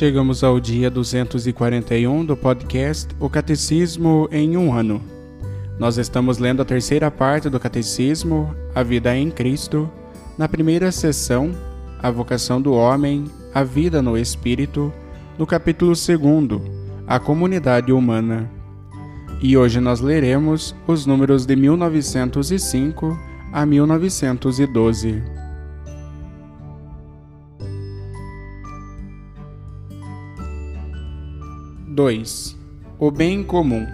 Chegamos ao dia 241 do podcast O Catecismo em um ano. Nós estamos lendo a terceira parte do Catecismo, A Vida em Cristo, na primeira sessão, A Vocação do Homem, A Vida no Espírito, no capítulo 2, A Comunidade Humana. E hoje nós leremos os números de 1905 a 1912. 2. O bem comum.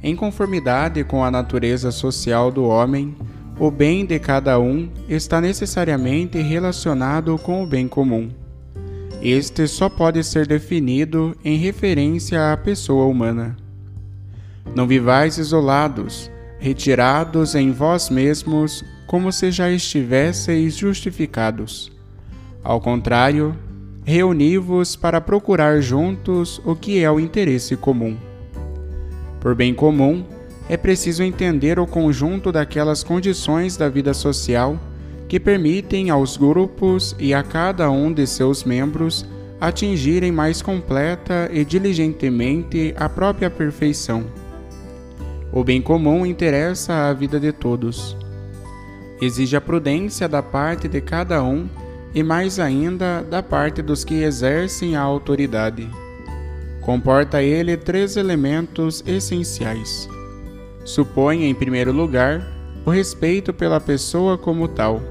Em conformidade com a natureza social do homem, o bem de cada um está necessariamente relacionado com o bem comum. Este só pode ser definido em referência à pessoa humana. Não vivais isolados, retirados em vós mesmos, como se já estivesseis justificados. Ao contrário, reuni-vos para procurar juntos o que é o interesse comum. Por bem comum, é preciso entender o conjunto daquelas condições da vida social que permitem aos grupos e a cada um de seus membros atingirem mais completa e diligentemente a própria perfeição. O bem comum interessa a vida de todos. Exige a prudência da parte de cada um e mais ainda da parte dos que exercem a autoridade. Comporta ele três elementos essenciais. Supõe, em primeiro lugar, o respeito pela pessoa como tal.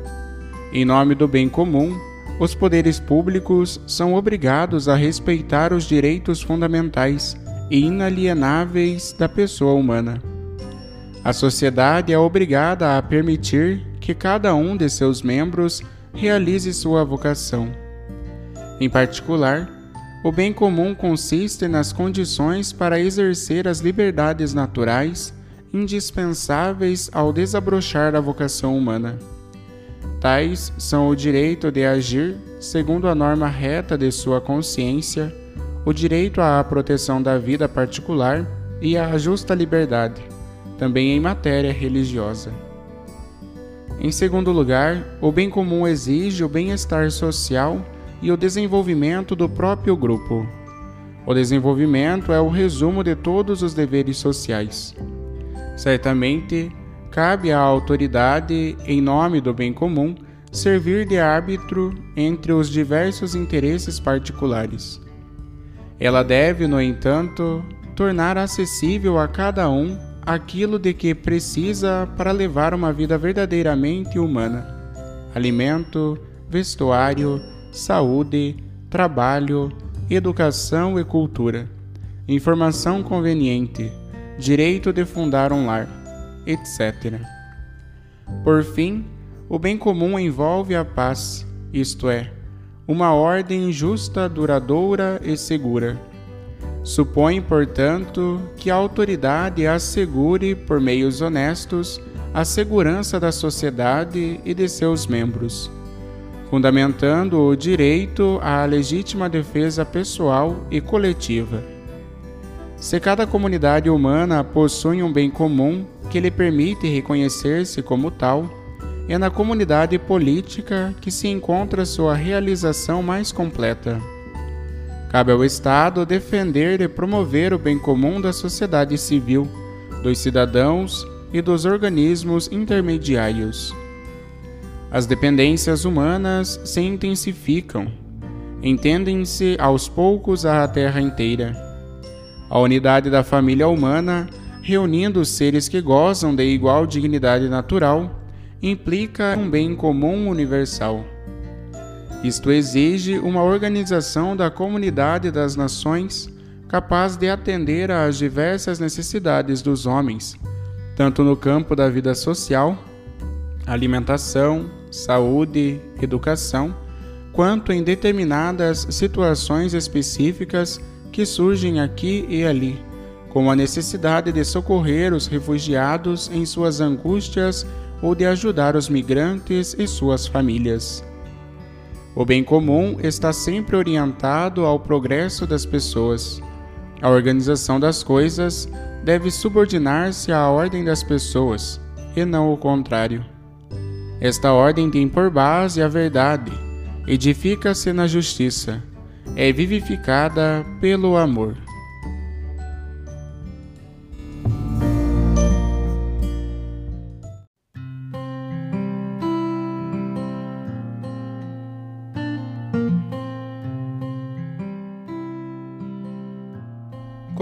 Em nome do bem comum, os poderes públicos são obrigados a respeitar os direitos fundamentais e inalienáveis da pessoa humana. A sociedade é obrigada a permitir que cada um de seus membros realize sua vocação. Em particular, o bem comum consiste nas condições para exercer as liberdades naturais indispensáveis ao desabrochar da vocação humana. Tais são o direito de agir segundo a norma reta de sua consciência, o direito à proteção da vida particular e à justa liberdade, também em matéria religiosa. Em segundo lugar, o bem comum exige o bem-estar social e o desenvolvimento do próprio grupo. O desenvolvimento é o resumo de todos os deveres sociais. Certamente, cabe à autoridade, em nome do bem comum, servir de árbitro entre os diversos interesses particulares. Ela deve, no entanto, tornar acessível a cada um aquilo de que precisa para levar uma vida verdadeiramente humana: alimento, vestuário, saúde, trabalho, educação e cultura, informação conveniente, direito de fundar um lar, etc. Por fim, o bem comum envolve a paz, isto é, uma ordem justa, duradoura e segura Supõe, portanto, que a autoridade assegure, por meios honestos, a segurança da sociedade e de seus membros, fundamentando o direito à legítima defesa pessoal e coletiva. Se cada comunidade humana possui um bem comum que lhe permite reconhecer-se como tal, é na comunidade política que se encontra sua realização mais completa. Cabe ao Estado defender e promover o bem comum da sociedade civil, dos cidadãos e dos organismos intermediários. As dependências humanas se intensificam, entendem-se aos poucos a terra inteira. A unidade da família humana, reunindo os seres que gozam de igual dignidade natural, implica um bem comum universal. Isto exige uma organização da comunidade das nações capaz de atender às diversas necessidades dos homens, tanto no campo da vida social, alimentação, saúde, educação, quanto em determinadas situações específicas que surgem aqui e ali, como a necessidade de socorrer os refugiados em suas angústias ou de ajudar os migrantes e suas famílias. O bem comum está sempre orientado ao progresso das pessoas. A organização das coisas deve subordinar-se à ordem das pessoas, e não o contrário. Esta ordem tem por base a verdade, edifica-se na justiça, é vivificada pelo amor.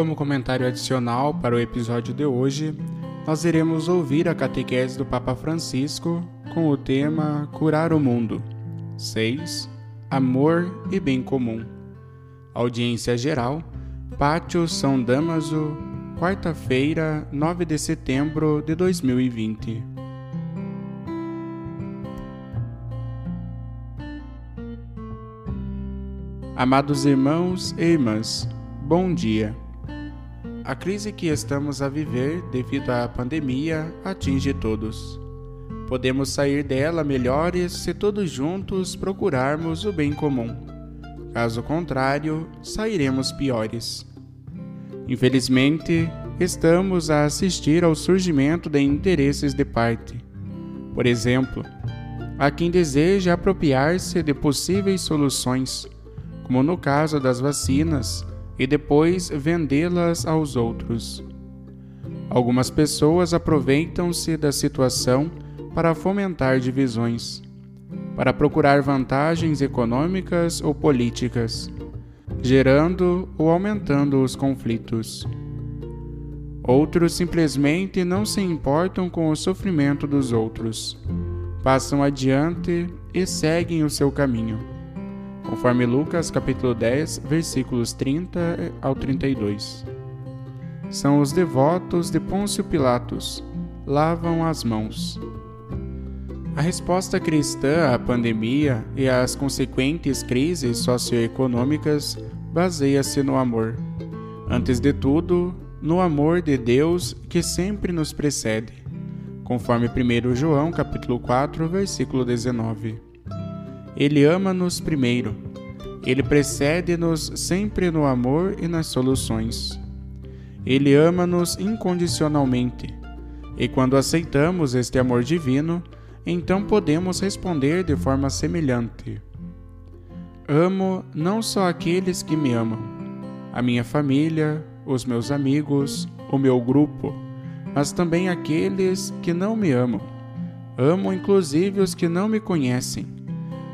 Como comentário adicional para o episódio de hoje, nós iremos ouvir a catequese do Papa Francisco com o tema Curar o Mundo. 6. Amor e Bem Comum. Audiência Geral, Pátio São Damaso, quarta-feira, 9 de setembro de 2020. Amados irmãos e irmãs, bom dia. A crise que estamos a viver devido à pandemia atinge todos. Podemos sair dela melhores se todos juntos procurarmos o bem comum. Caso contrário, sairemos piores. Infelizmente, estamos a assistir ao surgimento de interesses de parte. Por exemplo, há quem deseja apropriar-se de possíveis soluções, como no caso das vacinas e depois vendê-las aos outros. Algumas pessoas aproveitam-se da situação para fomentar divisões, para procurar vantagens econômicas ou políticas, gerando ou aumentando os conflitos. Outros simplesmente não se importam com o sofrimento dos outros, passam adiante e seguem o seu caminho conforme Lucas capítulo 10, versículos 30 ao 32. São os devotos de Pôncio Pilatos, lavam as mãos. A resposta cristã à pandemia e às consequentes crises socioeconômicas baseia-se no amor. Antes de tudo, no amor de Deus que sempre nos precede, conforme 1 João capítulo 4, versículo 19. Ele ama-nos primeiro. Ele precede-nos sempre no amor e nas soluções. Ele ama-nos incondicionalmente. E quando aceitamos este amor divino, então podemos responder de forma semelhante. Amo não só aqueles que me amam, a minha família, os meus amigos, o meu grupo, mas também aqueles que não me amam. Amo inclusive os que não me conhecem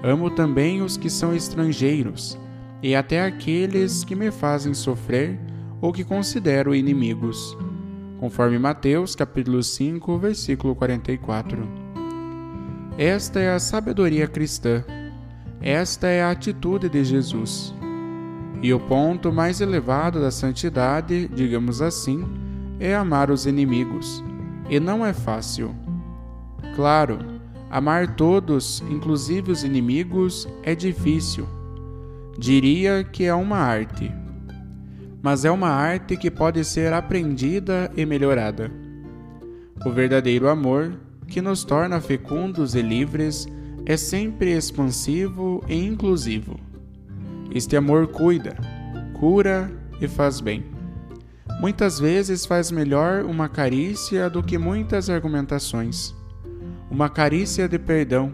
Amo também os que são estrangeiros, e até aqueles que me fazem sofrer ou que considero inimigos. Conforme Mateus capítulo 5, versículo 44. Esta é a sabedoria cristã. Esta é a atitude de Jesus. E o ponto mais elevado da santidade, digamos assim, é amar os inimigos. E não é fácil. Claro, Amar todos, inclusive os inimigos, é difícil. Diria que é uma arte. Mas é uma arte que pode ser aprendida e melhorada. O verdadeiro amor, que nos torna fecundos e livres, é sempre expansivo e inclusivo. Este amor cuida, cura e faz bem. Muitas vezes faz melhor uma carícia do que muitas argumentações uma carícia de perdão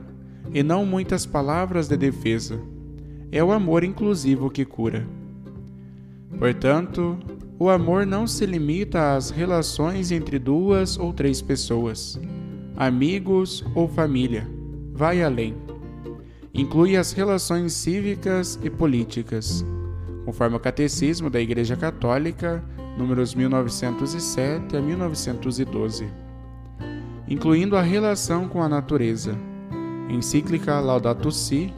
e não muitas palavras de defesa. É o amor inclusivo que cura. Portanto, o amor não se limita às relações entre duas ou três pessoas, amigos ou família, vai além. Inclui as relações cívicas e políticas, conforme o Catecismo da Igreja Católica, números 1907 a 1912, incluindo a relação com a natureza, encíclica Laudato Si,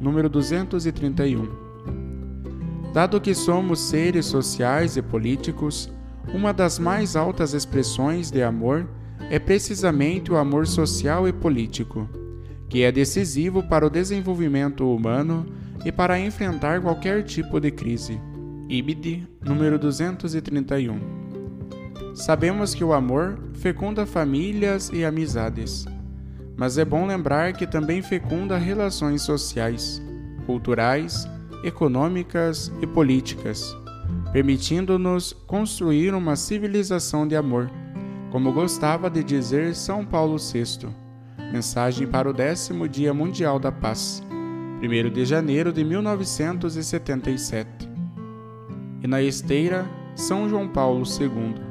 número 231. Dado que somos seres sociais e políticos, uma das mais altas expressões de amor é precisamente o amor social e político, que é decisivo para o desenvolvimento humano e para enfrentar qualquer tipo de crise. Ibid, número 231. Sabemos que o amor fecunda famílias e amizades, mas é bom lembrar que também fecunda relações sociais, culturais, econômicas e políticas, permitindo-nos construir uma civilização de amor, como gostava de dizer São Paulo VI. Mensagem para o décimo Dia Mundial da Paz, 1 de janeiro de 1977. E na esteira, São João Paulo II.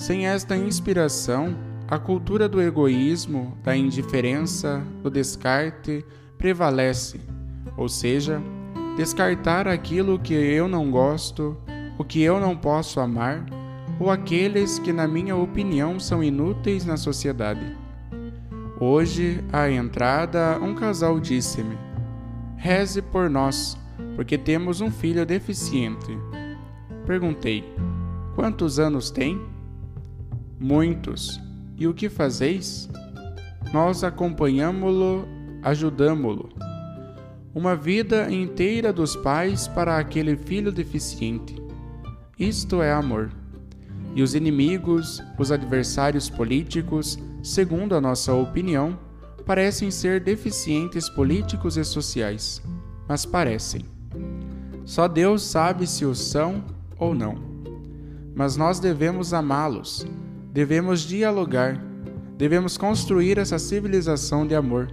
Sem esta inspiração, a cultura do egoísmo, da indiferença, do descarte prevalece, ou seja, descartar aquilo que eu não gosto, o que eu não posso amar, ou aqueles que, na minha opinião, são inúteis na sociedade. Hoje, à entrada, um casal disse-me: Reze por nós, porque temos um filho deficiente. Perguntei: Quantos anos tem? Muitos. E o que fazeis? Nós acompanhamo-lo, ajudamo-lo uma vida inteira dos pais para aquele filho deficiente. Isto é amor. E os inimigos, os adversários políticos, segundo a nossa opinião, parecem ser deficientes políticos e sociais, mas parecem. Só Deus sabe se o são ou não. Mas nós devemos amá-los, devemos dialogar, devemos construir essa civilização de amor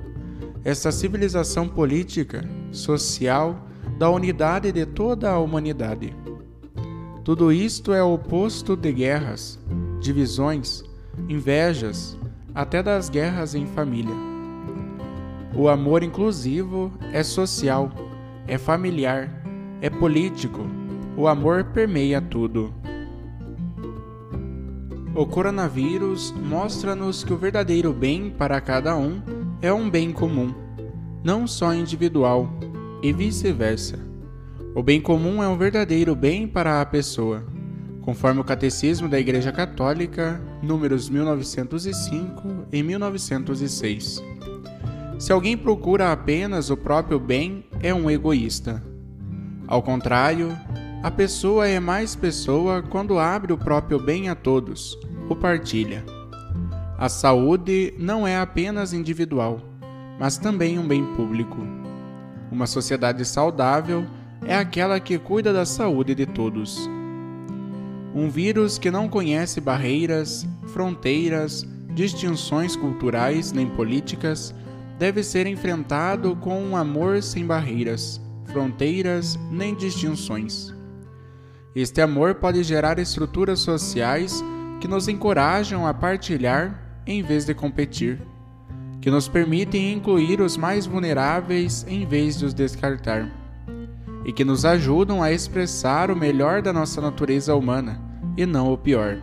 essa civilização política, social, da unidade de toda a humanidade. Tudo isto é oposto de guerras, divisões, invejas, até das guerras em família. O amor inclusivo é social, é familiar, é político. O amor permeia tudo. O coronavírus mostra-nos que o verdadeiro bem para cada um é um bem comum, não só individual, e vice-versa. O bem comum é um verdadeiro bem para a pessoa, conforme o Catecismo da Igreja Católica, números 1905 e 1906. Se alguém procura apenas o próprio bem, é um egoísta. Ao contrário, a pessoa é mais pessoa quando abre o próprio bem a todos, o partilha. A saúde não é apenas individual, mas também um bem público. Uma sociedade saudável é aquela que cuida da saúde de todos. Um vírus que não conhece barreiras, fronteiras, distinções culturais nem políticas deve ser enfrentado com um amor sem barreiras, fronteiras nem distinções. Este amor pode gerar estruturas sociais que nos encorajam a partilhar em vez de competir, que nos permitem incluir os mais vulneráveis em vez de os descartar, e que nos ajudam a expressar o melhor da nossa natureza humana e não o pior.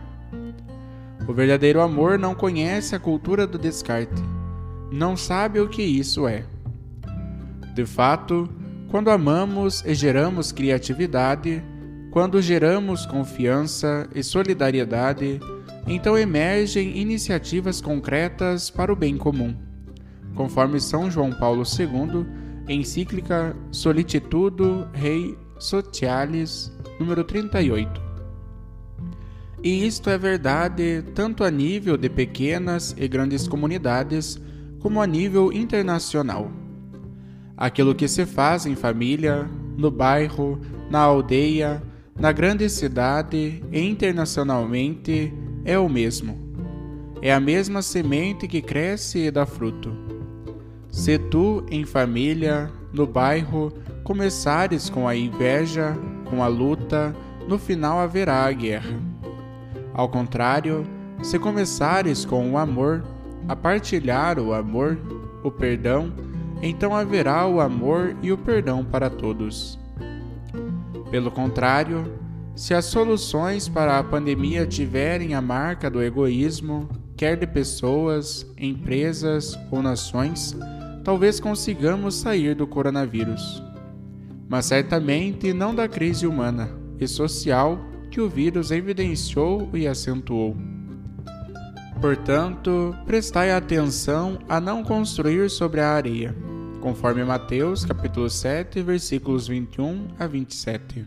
O verdadeiro amor não conhece a cultura do descarte, não sabe o que isso é. De fato, quando amamos e geramos criatividade, quando geramos confiança e solidariedade, então emergem iniciativas concretas para o bem comum, conforme São João Paulo II, encíclica Solicitudo Rei Socialis, número 38. E isto é verdade tanto a nível de pequenas e grandes comunidades, como a nível internacional. Aquilo que se faz em família, no bairro, na aldeia, na grande cidade e internacionalmente é o mesmo. É a mesma semente que cresce e dá fruto. Se tu, em família, no bairro, começares com a inveja, com a luta, no final haverá a guerra. Ao contrário, se começares com o amor, a partilhar o amor, o perdão, então haverá o amor e o perdão para todos. Pelo contrário, se as soluções para a pandemia tiverem a marca do egoísmo, quer de pessoas, empresas ou nações, talvez consigamos sair do coronavírus. Mas certamente não da crise humana e social que o vírus evidenciou e acentuou. Portanto, prestai atenção a não construir sobre a areia, conforme Mateus capítulo 7, versículos 21 a 27.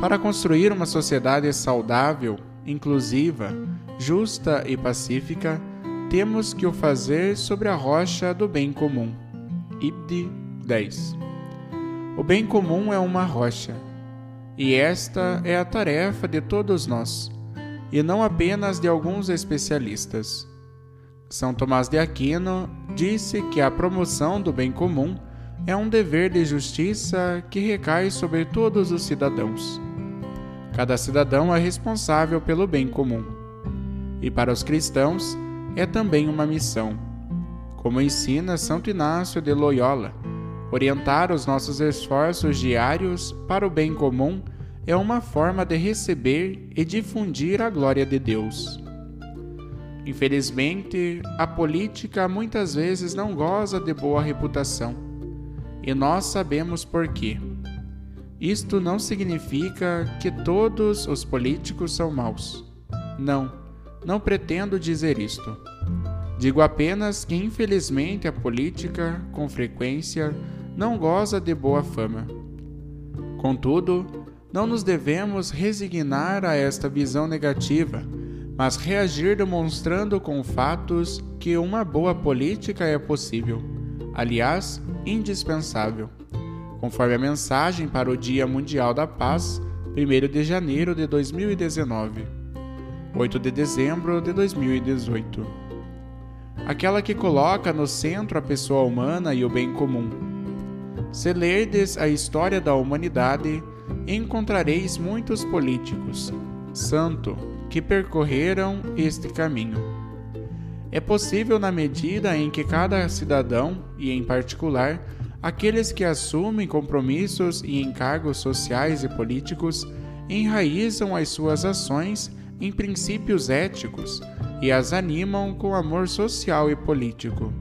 Para construir uma sociedade saudável, inclusiva, justa e pacífica, temos que o fazer sobre a rocha do bem comum. Ibd 10. O bem comum é uma rocha, e esta é a tarefa de todos nós, e não apenas de alguns especialistas. São Tomás de Aquino disse que a promoção do bem comum é um dever de justiça que recai sobre todos os cidadãos. Cada cidadão é responsável pelo bem comum. E para os cristãos é também uma missão. Como ensina Santo Inácio de Loyola, orientar os nossos esforços diários para o bem comum é uma forma de receber e difundir a glória de Deus. Infelizmente, a política muitas vezes não goza de boa reputação, e nós sabemos por quê. Isto não significa que todos os políticos são maus. Não, não pretendo dizer isto. Digo apenas que, infelizmente, a política, com frequência, não goza de boa fama. Contudo, não nos devemos resignar a esta visão negativa, mas reagir demonstrando com fatos que uma boa política é possível, aliás, indispensável conforme a mensagem para o Dia Mundial da Paz, 1 de janeiro de 2019, 8 de dezembro de 2018. Aquela que coloca no centro a pessoa humana e o bem comum. Se lerdes a história da humanidade, encontrareis muitos políticos, santo, que percorreram este caminho. É possível na medida em que cada cidadão, e em particular, aqueles que assumem compromissos e encargos sociais e políticos enraizam as suas ações em princípios éticos e as animam com amor social e político.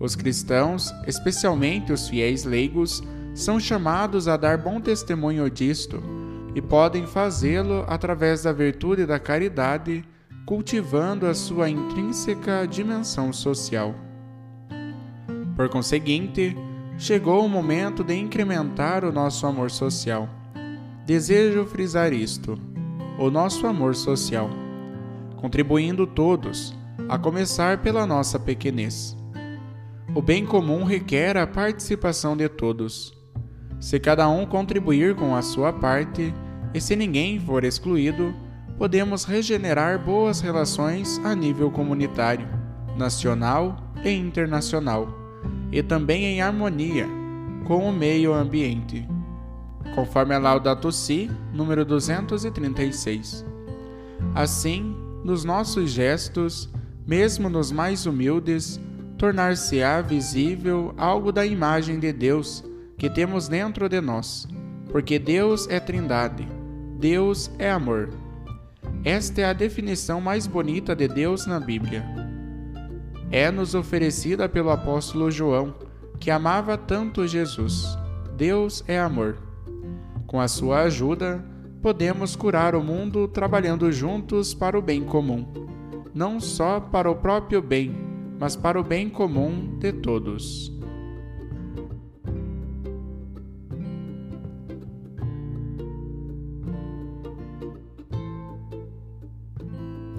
Os cristãos, especialmente os fiéis leigos, são chamados a dar bom testemunho disto e podem fazê-lo através da virtude da caridade, cultivando a sua intrínseca dimensão social. Por conseguinte, chegou o momento de incrementar o nosso amor social. Desejo frisar isto: o nosso amor social, contribuindo todos, a começar pela nossa pequenez. O bem comum requer a participação de todos. Se cada um contribuir com a sua parte, e se ninguém for excluído, podemos regenerar boas relações a nível comunitário, nacional e internacional e também em harmonia com o meio ambiente, conforme a Laudato Si, número 236. Assim, nos nossos gestos, mesmo nos mais humildes, tornar-se-á visível algo da imagem de Deus que temos dentro de nós, porque Deus é Trindade, Deus é amor. Esta é a definição mais bonita de Deus na Bíblia é-nos oferecida pelo apóstolo João, que amava tanto Jesus. Deus é amor. Com a sua ajuda, podemos curar o mundo trabalhando juntos para o bem comum, não só para o próprio bem, mas para o bem comum de todos.